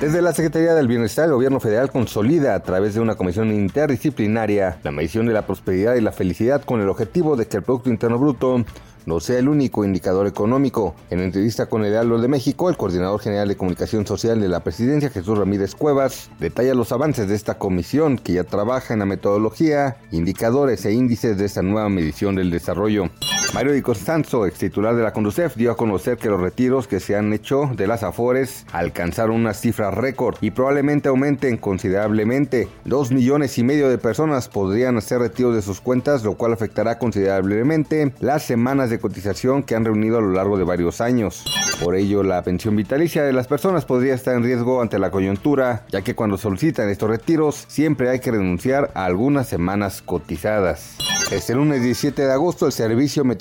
Desde la Secretaría del Bienestar, el gobierno federal consolida a través de una comisión interdisciplinaria la medición de la prosperidad y la felicidad con el objetivo de que el Producto Interno Bruto no sea el único indicador económico. En entrevista con el Heraldo de México, el coordinador general de comunicación social de la presidencia, Jesús Ramírez Cuevas, detalla los avances de esta comisión que ya trabaja en la metodología, indicadores e índices de esta nueva medición del desarrollo. Mario Di Costanzo, ex titular de la Conducef, dio a conocer que los retiros que se han hecho de las Afores alcanzaron una cifra récord y probablemente aumenten considerablemente. Dos millones y medio de personas podrían hacer retiros de sus cuentas, lo cual afectará considerablemente las semanas de cotización que han reunido a lo largo de varios años. Por ello, la pensión vitalicia de las personas podría estar en riesgo ante la coyuntura, ya que cuando solicitan estos retiros siempre hay que renunciar a algunas semanas cotizadas. Este lunes 17 de agosto, el Servicio Meteorológico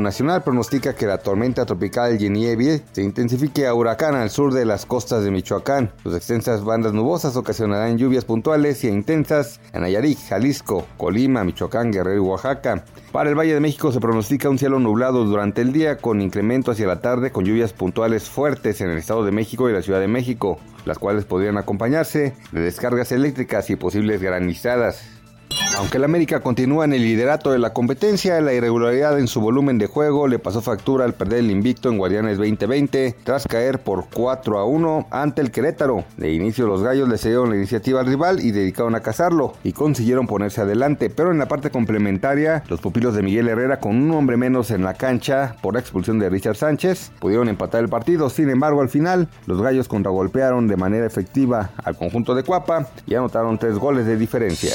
Nacional pronostica que la tormenta tropical Genievie se intensifique a huracán al sur de las costas de Michoacán. Sus extensas bandas nubosas ocasionarán lluvias puntuales y intensas en Nayarit, Jalisco, Colima, Michoacán, Guerrero y Oaxaca. Para el Valle de México se pronostica un cielo nublado durante el día con incremento hacia la tarde con lluvias puntuales fuertes en el Estado de México y la Ciudad de México, las cuales podrían acompañarse de descargas eléctricas y posibles granizadas. Aunque el América continúa en el liderato de la competencia, la irregularidad en su volumen de juego le pasó factura al perder el invicto en Guardianes 2020 tras caer por 4 a 1 ante el Querétaro. De inicio los gallos le cedieron la iniciativa al rival y dedicaron a cazarlo y consiguieron ponerse adelante, pero en la parte complementaria los pupilos de Miguel Herrera con un hombre menos en la cancha por expulsión de Richard Sánchez pudieron empatar el partido, sin embargo al final los gallos contragolpearon de manera efectiva al conjunto de Cuapa y anotaron tres goles de diferencia.